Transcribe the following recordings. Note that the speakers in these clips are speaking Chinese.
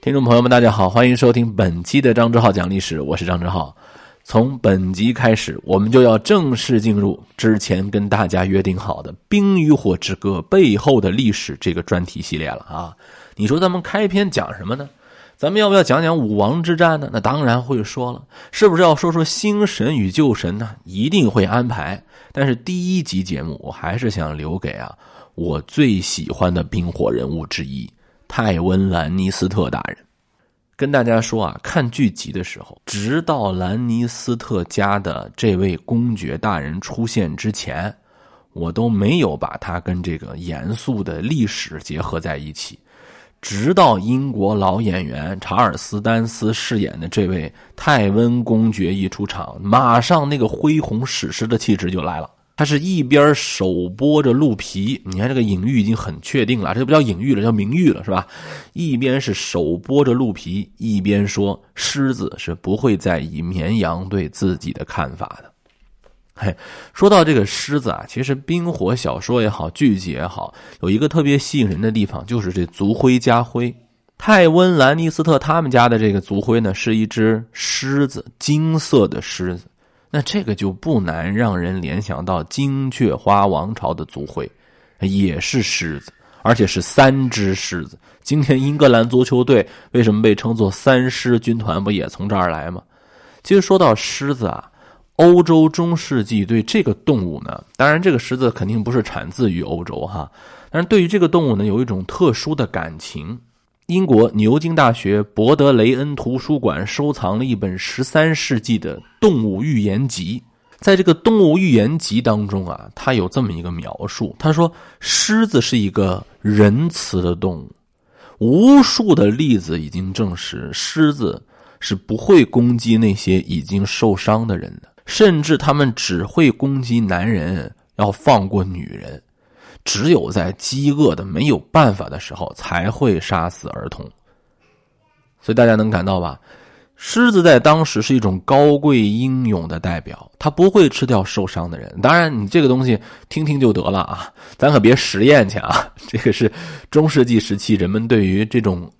听众朋友们，大家好，欢迎收听本期的张志浩讲历史，我是张志浩。从本集开始，我们就要正式进入之前跟大家约定好的《冰与火之歌》背后的历史这个专题系列了啊！你说咱们开篇讲什么呢？咱们要不要讲讲武王之战呢？那当然会说了，是不是要说说新神与旧神呢？一定会安排。但是第一集节目，我还是想留给啊我最喜欢的冰火人物之一。泰温兰尼斯特大人，跟大家说啊，看剧集的时候，直到兰尼斯特家的这位公爵大人出现之前，我都没有把他跟这个严肃的历史结合在一起。直到英国老演员查尔斯丹斯饰演的这位泰温公爵一出场，马上那个恢宏史诗的气质就来了。他是一边手剥着鹿皮，你看这个隐喻已经很确定了，这不叫隐喻了，叫明喻了，是吧？一边是手剥着鹿皮，一边说狮子是不会在意绵羊对自己的看法的。嘿，说到这个狮子啊，其实冰火小说也好，剧集也好，有一个特别吸引人的地方，就是这族徽家徽。泰温兰尼斯特他们家的这个族徽呢，是一只狮子，金色的狮子。那这个就不难让人联想到金雀花王朝的族徽，也是狮子，而且是三只狮子。今天英格兰足球队为什么被称作三狮军团？不也从这儿来吗？其实说到狮子啊，欧洲中世纪对这个动物呢，当然这个狮子肯定不是产自于欧洲哈，但是对于这个动物呢，有一种特殊的感情。英国牛津大学伯德雷恩图书馆收藏了一本十三世纪的动物寓言集，在这个动物寓言集当中啊，它有这么一个描述：他说，狮子是一个仁慈的动物，无数的例子已经证实，狮子是不会攻击那些已经受伤的人的，甚至他们只会攻击男人，要放过女人。只有在饥饿的没有办法的时候，才会杀死儿童。所以大家能感到吧？狮子在当时是一种高贵英勇的代表，它不会吃掉受伤的人。当然，你这个东西听听就得了啊，咱可别实验去啊。这个是中世纪时期人们对于这种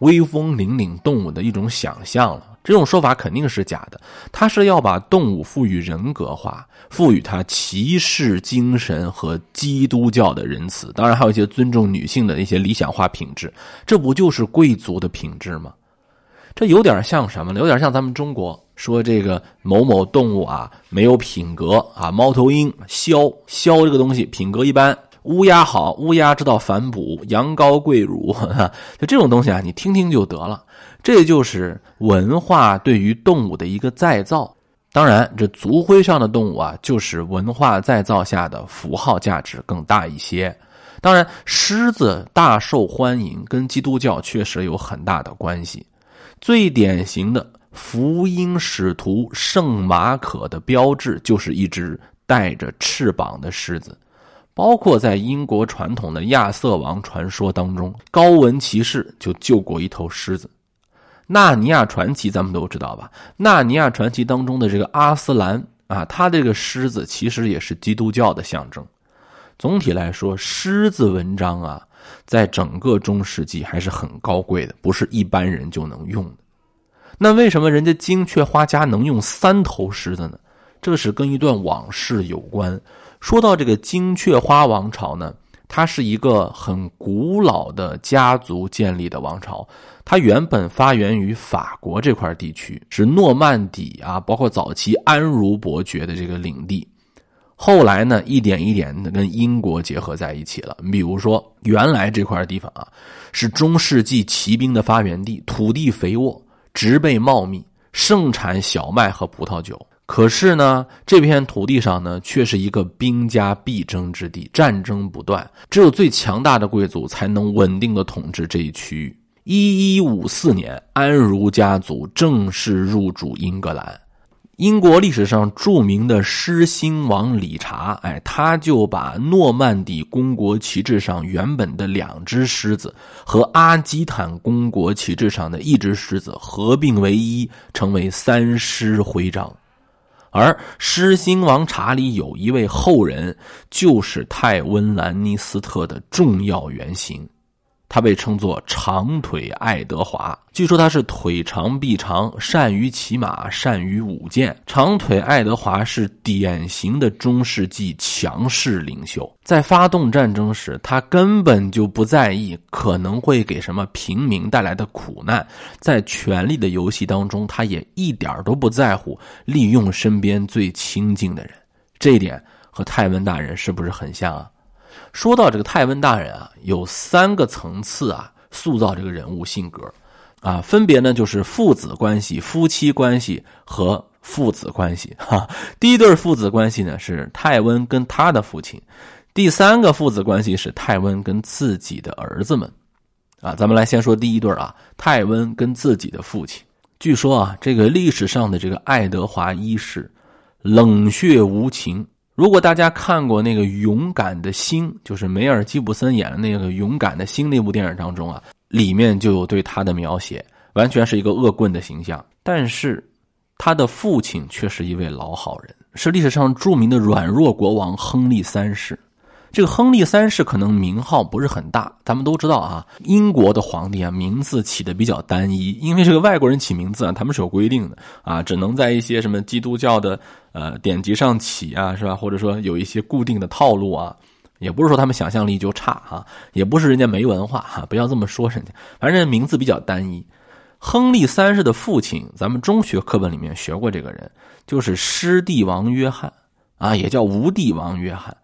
威风凛凛动物的一种想象了。这种说法肯定是假的，他是要把动物赋予人格化，赋予它骑士精神和基督教的仁慈，当然还有一些尊重女性的一些理想化品质，这不就是贵族的品质吗？这有点像什么呢？有点像咱们中国说这个某某动物啊没有品格啊，猫头鹰枭枭这个东西品格一般，乌鸦好，乌鸦知道反哺，羊羔跪乳，就这种东西啊，你听听就得了。这就是文化对于动物的一个再造，当然，这族徽上的动物啊，就是文化再造下的符号价值更大一些。当然，狮子大受欢迎，跟基督教确实有很大的关系。最典型的福音使徒圣马可的标志，就是一只带着翅膀的狮子。包括在英国传统的亚瑟王传说当中，高文骑士就救过一头狮子。纳尼亚传奇咱们都知道吧？纳尼亚传奇当中的这个阿斯兰啊，他这个狮子其实也是基督教的象征。总体来说，狮子文章啊，在整个中世纪还是很高贵的，不是一般人就能用的。那为什么人家金雀花家能用三头狮子呢？这是跟一段往事有关。说到这个金雀花王朝呢。它是一个很古老的家族建立的王朝，它原本发源于法国这块地区，是诺曼底啊，包括早期安茹伯爵的这个领地。后来呢，一点一点的跟英国结合在一起了。比如说，原来这块地方啊，是中世纪骑兵的发源地，土地肥沃，植被茂密，盛产小麦和葡萄酒。可是呢，这片土地上呢，却是一个兵家必争之地，战争不断，只有最强大的贵族才能稳定的统治这一区域。一一五四年，安茹家族正式入主英格兰。英国历史上著名的狮心王理查，哎，他就把诺曼底公国旗帜上原本的两只狮子和阿基坦公国旗帜上的一只狮子合并为一，成为三狮徽章。而狮心王查理有一位后人，就是泰温兰尼斯特的重要原型，他被称作长腿爱德华。据说他是腿长臂长，善于骑马，善于舞剑。长腿爱德华是典型的中世纪强势领袖，在发动战争时，他根本就不在意可能会给什么平民带来的苦难。在权力的游戏当中，他也一点都不在乎利用身边最亲近的人。这一点和泰温大人是不是很像啊？说到这个泰温大人啊，有三个层次啊，塑造这个人物性格。啊，分别呢就是父子关系、夫妻关系和父子关系。哈，第一对父子关系呢是泰温跟他的父亲，第三个父子关系是泰温跟自己的儿子们。啊，咱们来先说第一对啊，泰温跟自己的父亲。据说啊，这个历史上的这个爱德华一世冷血无情。如果大家看过那个《勇敢的心》，就是梅尔吉布森演的那个《勇敢的心》那部电影当中啊。里面就有对他的描写，完全是一个恶棍的形象。但是，他的父亲却是一位老好人，是历史上著名的软弱国王亨利三世。这个亨利三世可能名号不是很大，咱们都知道啊，英国的皇帝啊名字起的比较单一，因为这个外国人起名字啊，他们是有规定的啊，只能在一些什么基督教的呃典籍上起啊，是吧？或者说有一些固定的套路啊。也不是说他们想象力就差哈，也不是人家没文化哈，不要这么说人家。反正名字比较单一。亨利三世的父亲，咱们中学课本里面学过这个人，就是失帝王约翰啊，也叫无帝王约翰。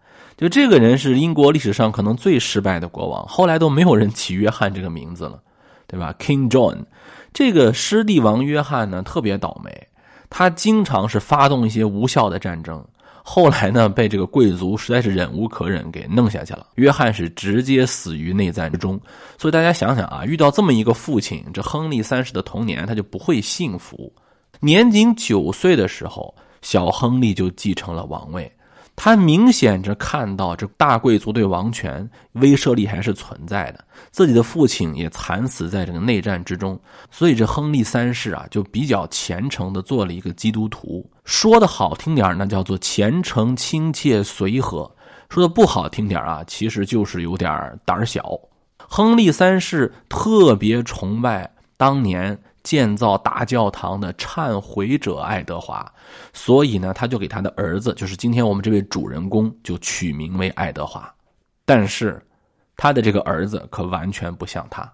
就这个人是英国历史上可能最失败的国王，后来都没有人起约翰这个名字了，对吧？King John，这个失地王约翰呢特别倒霉，他经常是发动一些无效的战争。后来呢，被这个贵族实在是忍无可忍，给弄下去了。约翰是直接死于内战之中。所以大家想想啊，遇到这么一个父亲，这亨利三世的童年他就不会幸福。年仅九岁的时候，小亨利就继承了王位。他明显着看到这大贵族对王权威慑力还是存在的，自己的父亲也惨死在这个内战之中，所以这亨利三世啊就比较虔诚的做了一个基督徒。说的好听点那叫做虔诚、亲切、随和；说的不好听点啊，其实就是有点胆小。亨利三世特别崇拜当年。建造大教堂的忏悔者爱德华，所以呢，他就给他的儿子，就是今天我们这位主人公，就取名为爱德华。但是，他的这个儿子可完全不像他。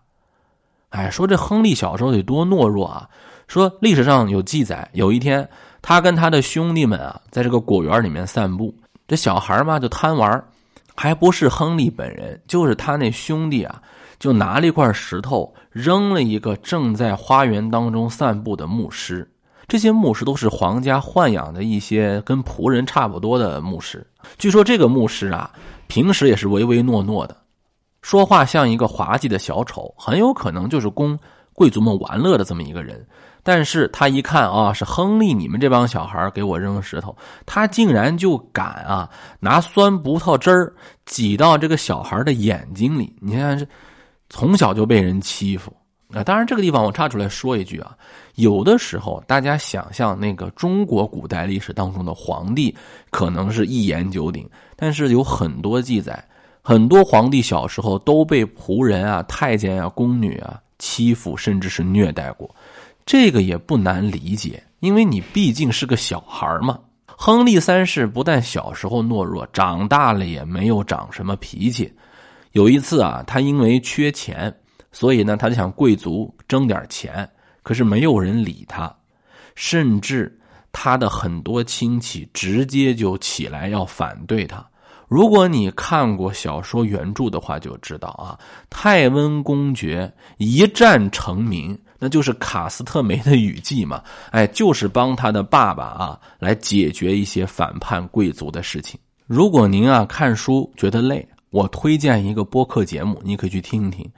哎，说这亨利小时候得多懦弱啊！说历史上有记载，有一天他跟他的兄弟们啊，在这个果园里面散步，这小孩嘛就贪玩，还不是亨利本人，就是他那兄弟啊。就拿了一块石头扔了一个正在花园当中散步的牧师。这些牧师都是皇家豢养的一些跟仆人差不多的牧师。据说这个牧师啊，平时也是唯唯诺诺的，说话像一个滑稽的小丑，很有可能就是供贵族们玩乐的这么一个人。但是他一看啊，是亨利，你们这帮小孩给我扔石头，他竟然就敢啊，拿酸葡萄汁儿挤到这个小孩的眼睛里。你看这。从小就被人欺负啊！当然，这个地方我插出来说一句啊，有的时候大家想象那个中国古代历史当中的皇帝可能是一言九鼎，但是有很多记载，很多皇帝小时候都被仆人啊、太监啊、宫女啊欺负，甚至是虐待过。这个也不难理解，因为你毕竟是个小孩嘛。亨利三世不但小时候懦弱，长大了也没有长什么脾气。有一次啊，他因为缺钱，所以呢，他就想贵族争点钱，可是没有人理他，甚至他的很多亲戚直接就起来要反对他。如果你看过小说原著的话，就知道啊，泰温公爵一战成名，那就是卡斯特梅的雨季嘛，哎，就是帮他的爸爸啊来解决一些反叛贵族的事情。如果您啊看书觉得累。我推荐一个播客节目，你可以去听一听，《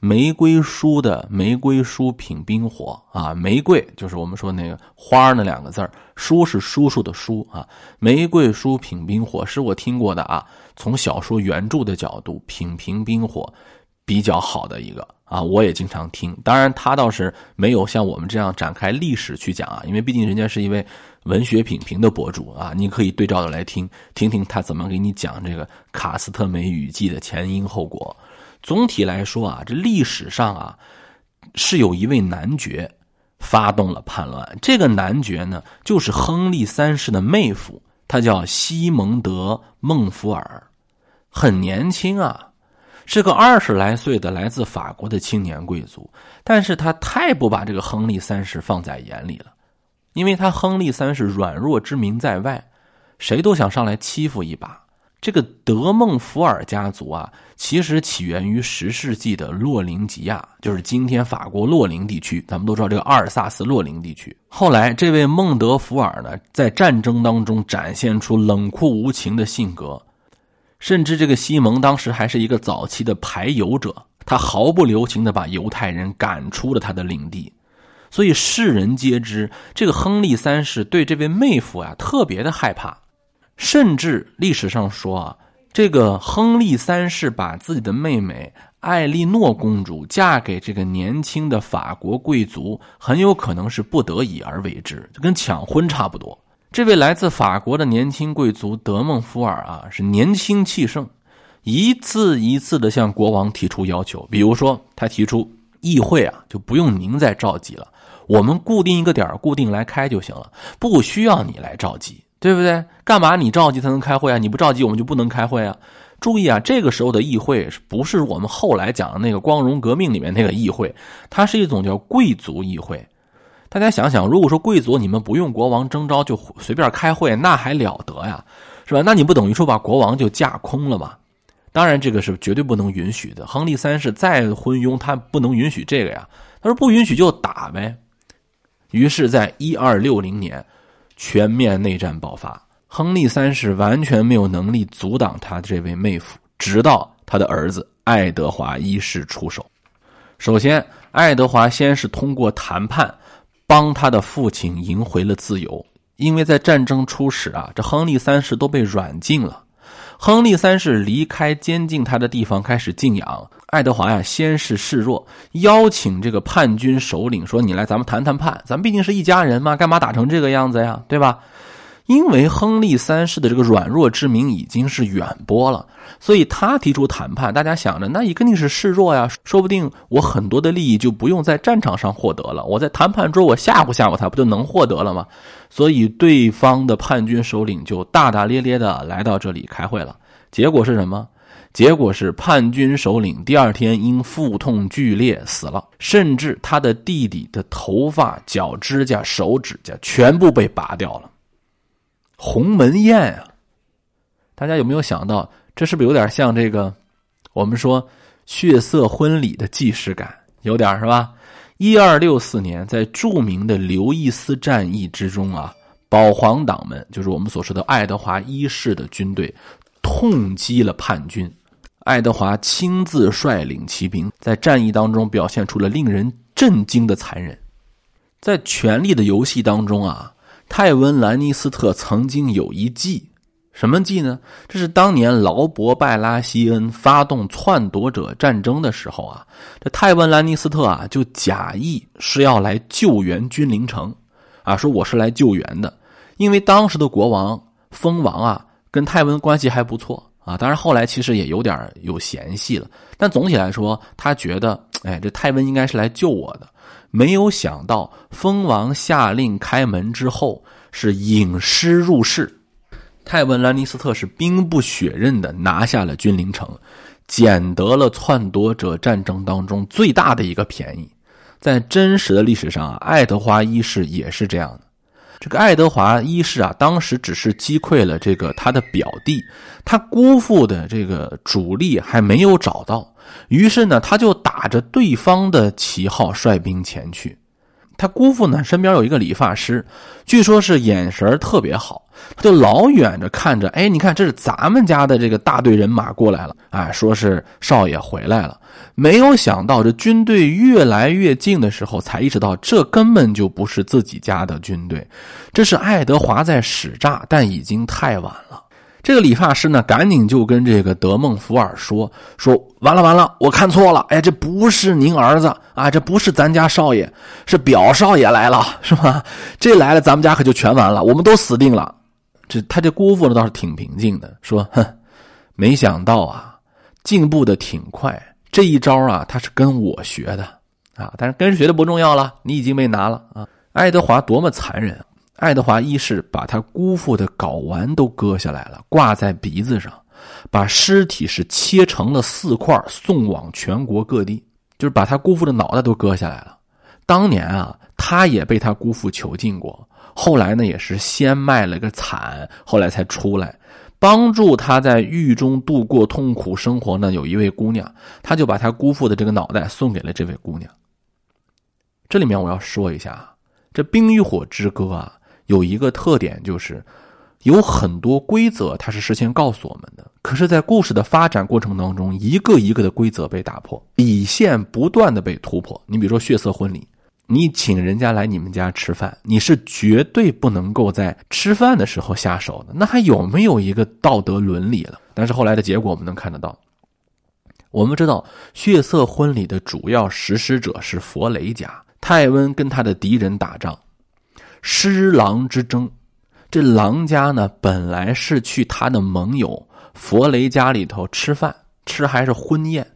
玫瑰书的玫瑰书品冰火》啊，玫瑰就是我们说那个花那两个字，书是叔叔的书啊，玫瑰书品冰火是我听过的啊，从小说原著的角度品评冰火比较好的一个啊，我也经常听。当然，他倒是没有像我们这样展开历史去讲啊，因为毕竟人家是一位。文学品评的博主啊，你可以对照着来听听听他怎么给你讲这个卡斯特梅雨季的前因后果。总体来说啊，这历史上啊是有一位男爵发动了叛乱。这个男爵呢，就是亨利三世的妹夫，他叫西蒙德·孟福尔，很年轻啊，是个二十来岁的来自法国的青年贵族。但是他太不把这个亨利三世放在眼里了，因为他亨利三世软弱之名在外，谁都想上来欺负一把。这个德孟福尔家族啊，其实起源于十世纪的洛林吉亚，就是今天法国洛林地区。咱们都知道这个阿尔萨斯洛林地区。后来，这位孟德福尔呢，在战争当中展现出冷酷无情的性格，甚至这个西蒙当时还是一个早期的排犹者，他毫不留情的把犹太人赶出了他的领地。所以世人皆知，这个亨利三世对这位妹夫啊特别的害怕。甚至历史上说啊，这个亨利三世把自己的妹妹艾莉诺公主嫁给这个年轻的法国贵族，很有可能是不得已而为之，就跟抢婚差不多。这位来自法国的年轻贵族德蒙福尔啊，是年轻气盛，一次一次的向国王提出要求，比如说他提出议会啊就不用您再召集了，我们固定一个点固定来开就行了，不需要你来召集。对不对？干嘛你召集才能开会啊？你不召集，我们就不能开会啊！注意啊，这个时候的议会不是我们后来讲的那个光荣革命里面那个议会？它是一种叫贵族议会。大家想想，如果说贵族你们不用国王征召就随便开会，那还了得呀？是吧？那你不等于说把国王就架空了吗？当然，这个是绝对不能允许的。亨利三世再昏庸，他不能允许这个呀。他说不允许就打呗。于是，在一二六零年。全面内战爆发，亨利三世完全没有能力阻挡他这位妹夫，直到他的儿子爱德华一世出手。首先，爱德华先是通过谈判，帮他的父亲赢回了自由。因为在战争初始啊，这亨利三世都被软禁了。亨利三世离开监禁他的地方，开始静养。爱德华呀，先是示弱，邀请这个叛军首领说：“你来，咱们谈谈判。咱们毕竟是一家人嘛，干嘛打成这个样子呀？对吧？”因为亨利三世的这个软弱之名已经是远播了，所以他提出谈判。大家想着，那也肯定是示弱呀，说不定我很多的利益就不用在战场上获得了，我在谈判桌我吓唬吓唬他，不就能获得了吗？所以对方的叛军首领就大大咧咧的来到这里开会了。结果是什么？结果是叛军首领第二天因腹痛剧烈死了，甚至他的弟弟的头发、脚指甲、手指甲全部被拔掉了。鸿门宴啊！大家有没有想到，这是不是有点像这个我们说血色婚礼的既视感？有点是吧？一二六四年，在著名的刘易斯战役之中啊，保皇党们就是我们所说的爱德华一世的军队，痛击了叛军。爱德华亲自率领骑兵，在战役当中表现出了令人震惊的残忍。在《权力的游戏》当中啊，泰温·兰尼斯特曾经有一计，什么计呢？这是当年劳勃·拜拉西恩发动篡夺者战争的时候啊，这泰温·兰尼斯特啊就假意是要来救援君临城，啊，说我是来救援的，因为当时的国王蜂王啊跟泰温关系还不错。啊，当然后来其实也有点有嫌隙了，但总体来说，他觉得，哎，这泰温应该是来救我的。没有想到，蜂王下令开门之后，是引师入室。泰温兰尼斯特是兵不血刃的拿下了君临城，捡得了篡夺者战争当中最大的一个便宜。在真实的历史上啊，爱德华一世也是这样的。这个爱德华一世啊，当时只是击溃了这个他的表弟，他姑父的这个主力还没有找到，于是呢，他就打着对方的旗号率兵前去。他姑父呢，身边有一个理发师，据说是眼神特别好，他就老远着看着，哎，你看这是咱们家的这个大队人马过来了，啊，说是少爷回来了。没有想到这军队越来越近的时候，才意识到这根本就不是自己家的军队，这是爱德华在使诈，但已经太晚了。这个理发师呢，赶紧就跟这个德孟福尔说：“说完了完了，我看错了，哎，这不是您儿子啊，这不是咱家少爷，是表少爷来了，是吧？这来了，咱们家可就全完了，我们都死定了。”这他这姑父呢倒是挺平静的，说：“哼，没想到啊，进步的挺快，这一招啊，他是跟我学的啊，但是跟谁学的不重要了，你已经被拿了啊。爱德华多么残忍啊！爱德华一世把他姑父的睾丸都割下来了，挂在鼻子上，把尸体是切成了四块，送往全国各地，就是把他姑父的脑袋都割下来了。当年啊，他也被他姑父囚禁过，后来呢，也是先卖了个惨，后来才出来，帮助他在狱中度过痛苦生活呢。有一位姑娘，他就把他姑父的这个脑袋送给了这位姑娘。这里面我要说一下。这《冰与火之歌》啊，有一个特点，就是有很多规则，它是事先告诉我们的。可是，在故事的发展过程当中，一个一个的规则被打破，底线不断的被突破。你比如说血色婚礼，你请人家来你们家吃饭，你是绝对不能够在吃饭的时候下手的，那还有没有一个道德伦理了？但是后来的结果我们能看得到，我们知道血色婚礼的主要实施者是佛雷家。泰温跟他的敌人打仗，狮狼之争。这狼家呢，本来是去他的盟友佛雷家里头吃饭，吃还是婚宴。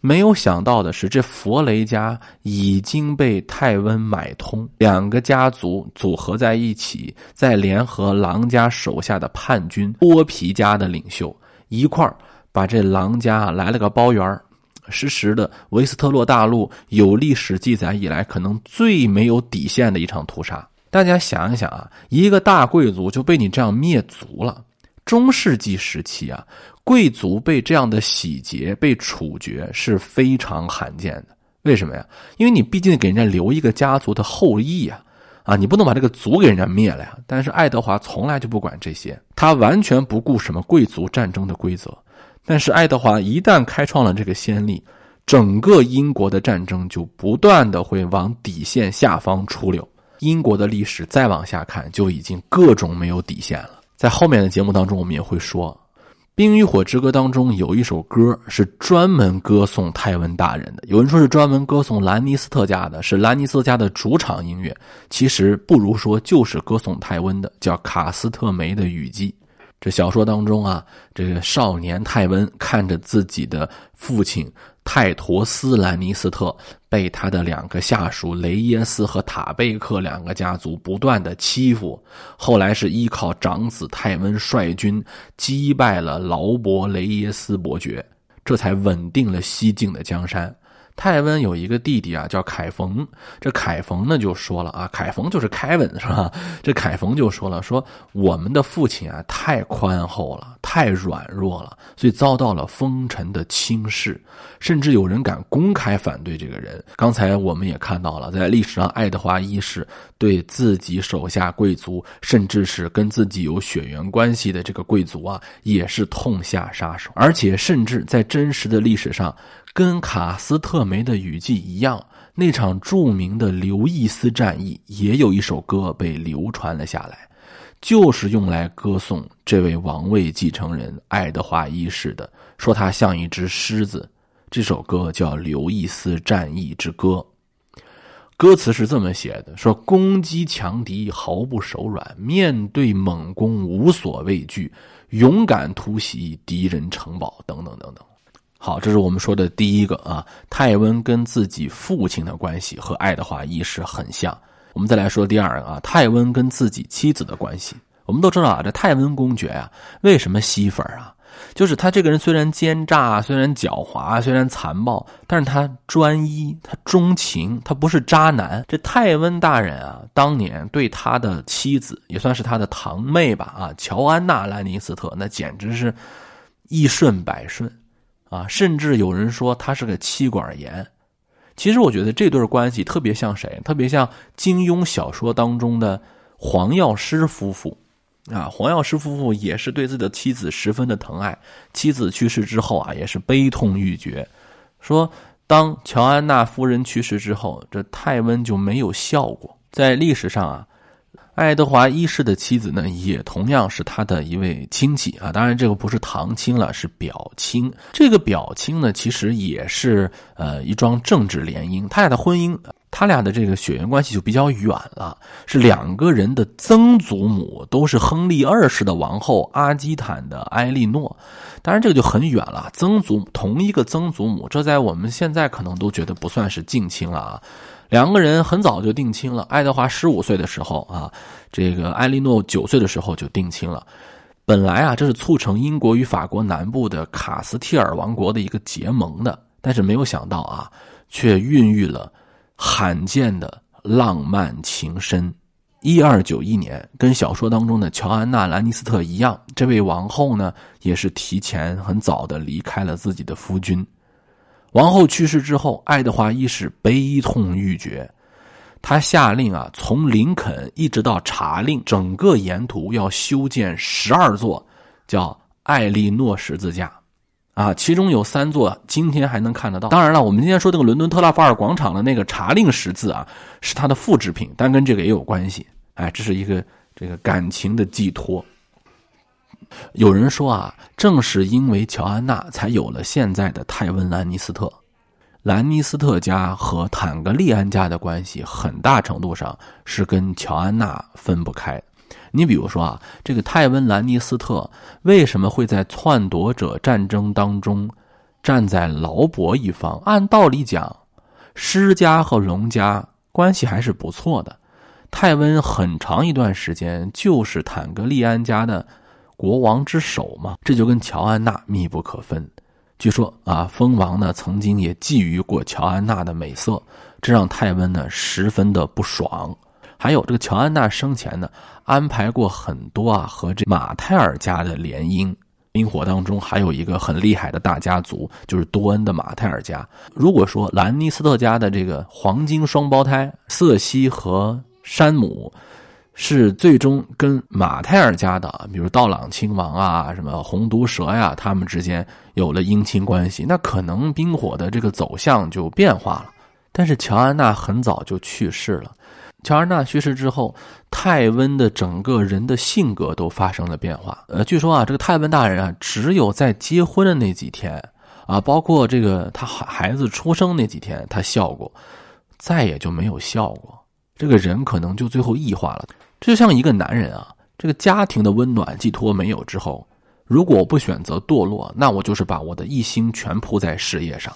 没有想到的是，这佛雷家已经被泰温买通，两个家族组合在一起，再联合狼家手下的叛军剥皮家的领袖一块儿，把这狼家来了个包圆。实时的维斯特洛大陆有历史记载以来，可能最没有底线的一场屠杀。大家想一想啊，一个大贵族就被你这样灭族了。中世纪时期啊，贵族被这样的洗劫、被处决是非常罕见的。为什么呀？因为你毕竟给人家留一个家族的后裔呀，啊，你不能把这个族给人家灭了呀。但是爱德华从来就不管这些，他完全不顾什么贵族战争的规则。但是爱德华一旦开创了这个先例，整个英国的战争就不断的会往底线下方出溜。英国的历史再往下看，就已经各种没有底线了。在后面的节目当中，我们也会说，《冰与火之歌》当中有一首歌是专门歌颂泰温大人的。有人说是专门歌颂兰尼斯特家的，是兰尼斯特家的主场音乐。其实不如说就是歌颂泰温的，叫《卡斯特梅的雨季》。这小说当中啊，这个少年泰温看着自己的父亲泰陀斯兰尼斯特被他的两个下属雷耶斯和塔贝克两个家族不断的欺负，后来是依靠长子泰温率军击败了劳勃雷耶斯伯爵，这才稳定了西境的江山。泰温有一个弟弟啊，叫凯冯。这凯冯呢就说了啊，凯冯就是凯文是吧？这凯冯就说了，说我们的父亲啊太宽厚了，太软弱了，所以遭到了风尘的轻视，甚至有人敢公开反对这个人。刚才我们也看到了，在历史上，爱德华一世对自己手下贵族，甚至是跟自己有血缘关系的这个贵族啊，也是痛下杀手，而且甚至在真实的历史上。跟卡斯特梅的雨季一样，那场著名的刘易斯战役也有一首歌被流传了下来，就是用来歌颂这位王位继承人爱德华一世的，说他像一只狮子。这首歌叫《刘易斯战役之歌》，歌词是这么写的：说攻击强敌毫不手软，面对猛攻无所畏惧，勇敢突袭敌人城堡，等等等等。好，这是我们说的第一个啊。泰温跟自己父亲的关系和爱德华一世很像。我们再来说第二个啊，泰温跟自己妻子的关系。我们都知道啊，这泰温公爵啊，为什么吸粉啊？就是他这个人虽然奸诈，虽然狡猾，虽然残暴，但是他专一，他钟情，他不是渣男。这泰温大人啊，当年对他的妻子，也算是他的堂妹吧啊，乔安娜兰尼斯特，那简直是一顺百顺。啊，甚至有人说他是个妻管严。其实我觉得这对关系特别像谁？特别像金庸小说当中的黄药师夫妇。啊，黄药师夫妇也是对自己的妻子十分的疼爱。妻子去世之后啊，也是悲痛欲绝。说当乔安娜夫人去世之后，这泰温就没有笑过。在历史上啊。爱德华一世的妻子呢，也同样是他的一位亲戚啊。当然，这个不是堂亲了，是表亲。这个表亲呢，其实也是呃一桩政治联姻。他俩的婚姻，他俩的这个血缘关系就比较远了，是两个人的曾祖母都是亨利二世的王后阿基坦的埃莉诺，当然这个就很远了，曾祖同一个曾祖母，这在我们现在可能都觉得不算是近亲了啊。两个人很早就定亲了，爱德华十五岁的时候啊，这个埃莉诺九岁的时候就定亲了。本来啊，这是促成英国与法国南部的卡斯蒂尔王国的一个结盟的，但是没有想到啊，却孕育了罕见的浪漫情深。一二九一年，跟小说当中的乔安娜·兰尼斯特一样，这位王后呢，也是提前很早的离开了自己的夫君。王后去世之后，爱德华一世悲痛欲绝。他下令啊，从林肯一直到查令，整个沿途要修建十二座叫艾莉诺十字架，啊，其中有三座今天还能看得到。当然了，我们今天说这个伦敦特拉法尔广场的那个查令十字啊，是它的复制品，但跟这个也有关系。哎，这是一个这个感情的寄托。有人说啊，正是因为乔安娜，才有了现在的泰温·兰尼斯特。兰尼斯特家和坦格利安家的关系，很大程度上是跟乔安娜分不开。你比如说啊，这个泰温·兰尼斯特为什么会在篡夺者战争当中站在劳勃一方？按道理讲，施家和荣家关系还是不错的。泰温很长一段时间就是坦格利安家的国王之首嘛，这就跟乔安娜密不可分。据说啊，蜂王呢曾经也觊觎过乔安娜的美色，这让泰温呢十分的不爽。还有这个乔安娜生前呢安排过很多啊和这马泰尔家的联姻，冰火当中还有一个很厉害的大家族，就是多恩的马泰尔家。如果说兰尼斯特家的这个黄金双胞胎瑟西和山姆。是最终跟马泰尔家的，比如道朗亲王啊，什么红毒蛇呀，他们之间有了姻亲关系，那可能冰火的这个走向就变化了。但是乔安娜很早就去世了，乔安娜去世之后，泰温的整个人的性格都发生了变化。呃，据说啊，这个泰温大人啊，只有在结婚的那几天啊，包括这个他孩子出生那几天，他笑过，再也就没有笑过。这个人可能就最后异化了。这就像一个男人啊，这个家庭的温暖寄托没有之后，如果我不选择堕落，那我就是把我的一心全扑在事业上，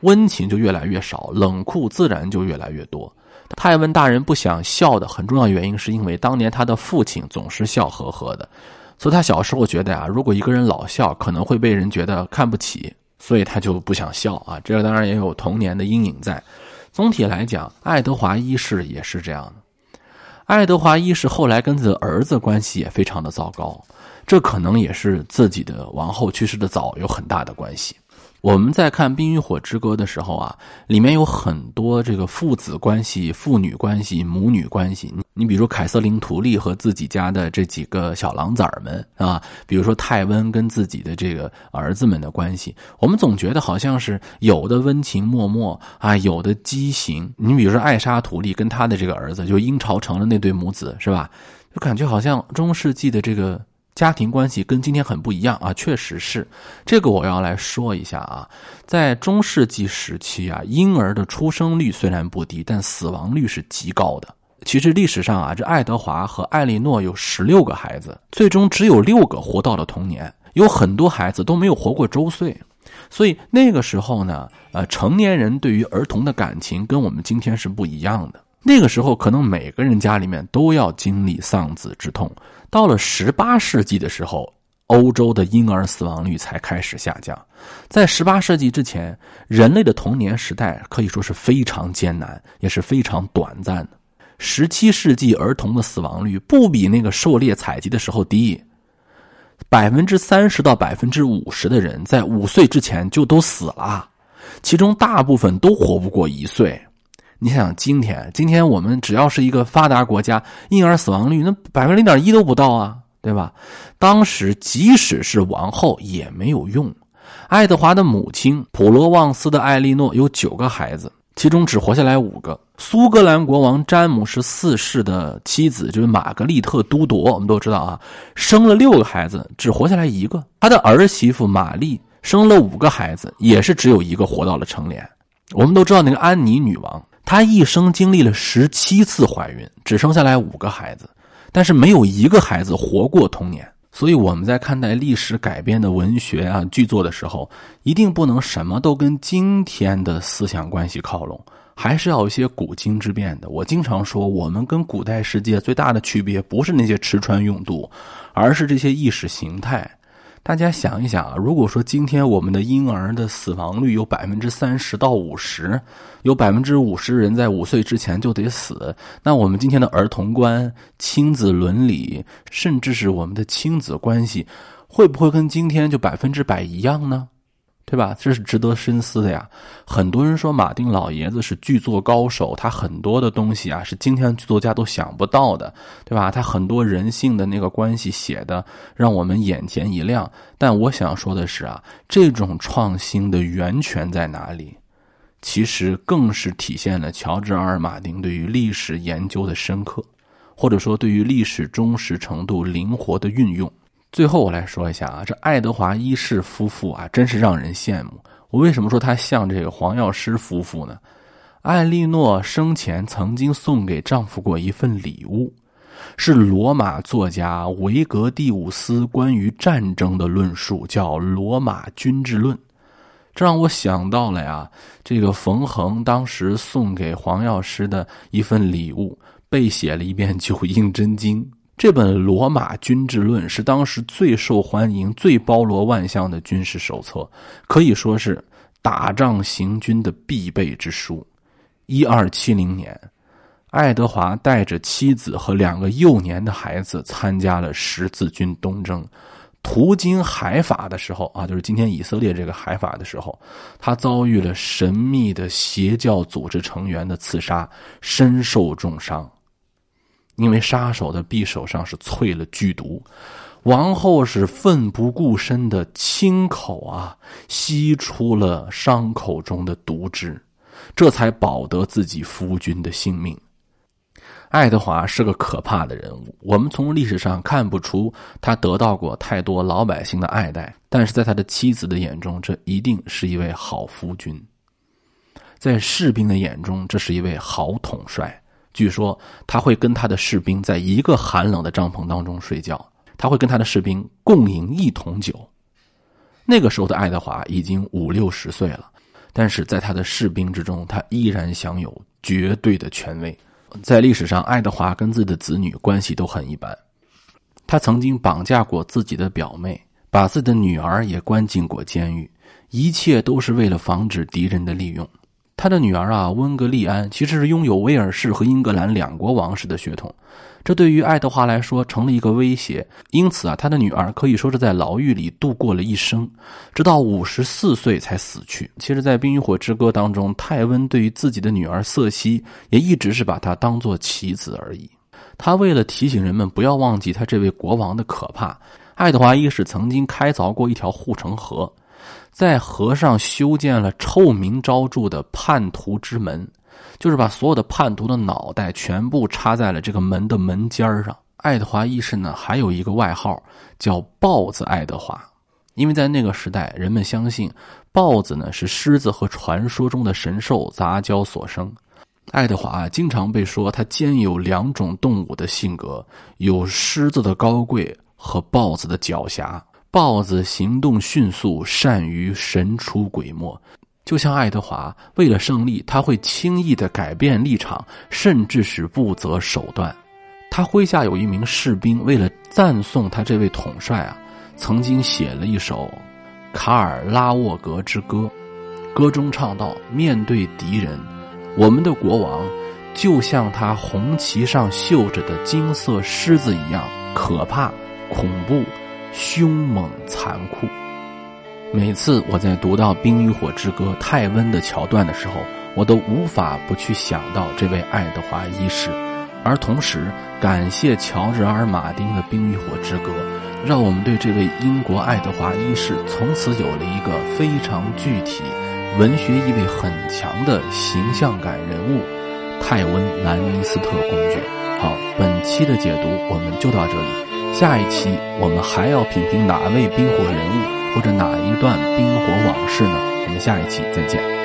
温情就越来越少，冷酷自然就越来越多。泰温大人不想笑的很重要原因，是因为当年他的父亲总是笑呵呵的，所以他小时候觉得啊，如果一个人老笑，可能会被人觉得看不起，所以他就不想笑啊。这个当然也有童年的阴影在。总体来讲，爱德华一世也是这样的。爱德华一世后来跟自己的儿子关系也非常的糟糕，这可能也是自己的王后去世的早有很大的关系。我们在看《冰与火之歌》的时候啊，里面有很多这个父子关系、父女关系、母女关系。你比如说凯瑟琳·图利和自己家的这几个小狼崽们啊，比如说泰温跟自己的这个儿子们的关系，我们总觉得好像是有的温情脉脉啊，有的畸形。你比如说艾莎·图利跟他的这个儿子，就阴朝城的那对母子，是吧？就感觉好像中世纪的这个。家庭关系跟今天很不一样啊，确实是，这个我要来说一下啊。在中世纪时期啊，婴儿的出生率虽然不低，但死亡率是极高的。其实历史上啊，这爱德华和艾莉诺有十六个孩子，最终只有六个活到了童年，有很多孩子都没有活过周岁。所以那个时候呢，呃，成年人对于儿童的感情跟我们今天是不一样的。那个时候，可能每个人家里面都要经历丧子之痛。到了十八世纪的时候，欧洲的婴儿死亡率才开始下降。在十八世纪之前，人类的童年时代可以说是非常艰难，也是非常短暂的。十七世纪儿童的死亡率不比那个狩猎采集的时候低，百分之三十到百分之五十的人在五岁之前就都死了，其中大部分都活不过一岁。你想，今天今天我们只要是一个发达国家，婴儿死亡率那百分之零点一都不到啊，对吧？当时即使是王后也没有用。爱德华的母亲普罗旺斯的艾莉诺有九个孩子，其中只活下来五个。苏格兰国王詹姆士四世的妻子就是玛格丽特都铎，我们都知道啊，生了六个孩子，只活下来一个。他的儿媳妇玛丽生了五个孩子，也是只有一个活到了成年。我们都知道那个安妮女王。她一生经历了十七次怀孕，只生下来五个孩子，但是没有一个孩子活过童年。所以我们在看待历史改编的文学啊剧作的时候，一定不能什么都跟今天的思想关系靠拢，还是要一些古今之变的。我经常说，我们跟古代世界最大的区别，不是那些吃穿用度，而是这些意识形态。大家想一想啊，如果说今天我们的婴儿的死亡率有百分之三十到五十，有百分之五十人在五岁之前就得死，那我们今天的儿童观、亲子伦理，甚至是我们的亲子关系，会不会跟今天就百分之百一样呢？对吧？这是值得深思的呀。很多人说马丁老爷子是剧作高手，他很多的东西啊是今天剧作家都想不到的，对吧？他很多人性的那个关系写的让我们眼前一亮。但我想说的是啊，这种创新的源泉在哪里？其实更是体现了乔治·阿尔马丁对于历史研究的深刻，或者说对于历史忠实程度灵活的运用。最后我来说一下啊，这爱德华一世夫妇啊，真是让人羡慕。我为什么说他像这个黄药师夫妇呢？艾莉诺生前曾经送给丈夫过一份礼物，是罗马作家维格蒂乌斯关于战争的论述，叫《罗马军制论》。这让我想到了呀，这个冯衡当时送给黄药师的一份礼物，背写了一遍《九阴真经》。这本《罗马军制论》是当时最受欢迎、最包罗万象的军事手册，可以说是打仗行军的必备之书。一二七零年，爱德华带着妻子和两个幼年的孩子参加了十字军东征，途经海法的时候啊，就是今天以色列这个海法的时候，他遭遇了神秘的邪教组织成员的刺杀，身受重伤。因为杀手的匕首上是淬了剧毒，王后是奋不顾身的亲口啊吸出了伤口中的毒汁，这才保得自己夫君的性命。爱德华是个可怕的人物，我们从历史上看不出他得到过太多老百姓的爱戴，但是在他的妻子的眼中，这一定是一位好夫君；在士兵的眼中，这是一位好统帅。据说他会跟他的士兵在一个寒冷的帐篷当中睡觉，他会跟他的士兵共饮一桶酒。那个时候的爱德华已经五六十岁了，但是在他的士兵之中，他依然享有绝对的权威。在历史上，爱德华跟自己的子女关系都很一般。他曾经绑架过自己的表妹，把自己的女儿也关进过监狱，一切都是为了防止敌人的利用。他的女儿啊，温格利安其实是拥有威尔士和英格兰两国王室的血统，这对于爱德华来说成了一个威胁。因此啊，他的女儿可以说是在牢狱里度过了一生，直到五十四岁才死去。其实，在《冰与火之歌》当中，泰温对于自己的女儿瑟西也一直是把她当做棋子而已。他为了提醒人们不要忘记他这位国王的可怕，爱德华一世曾经开凿过一条护城河。在河上修建了臭名昭著的叛徒之门，就是把所有的叛徒的脑袋全部插在了这个门的门尖上。爱德华一世呢，还有一个外号叫“豹子爱德华”，因为在那个时代，人们相信豹子呢是狮子和传说中的神兽杂交所生。爱德华经常被说他兼有两种动物的性格，有狮子的高贵和豹子的狡黠。豹子行动迅速，善于神出鬼没，就像爱德华。为了胜利，他会轻易的改变立场，甚至是不择手段。他麾下有一名士兵，为了赞颂他这位统帅啊，曾经写了一首《卡尔拉沃格之歌》，歌中唱道：“面对敌人，我们的国王就像他红旗上绣着的金色狮子一样可怕、恐怖。”凶猛残酷。每次我在读到《冰与火之歌》泰温的桥段的时候，我都无法不去想到这位爱德华一世，而同时感谢乔治·阿尔马丁的《冰与火之歌》，让我们对这位英国爱德华一世从此有了一个非常具体、文学意味很强的形象感人物——泰温·兰尼斯特公爵。好，本期的解读我们就到这里。下一期我们还要品评哪位冰火人物或者哪一段冰火往事呢？我们下一期再见。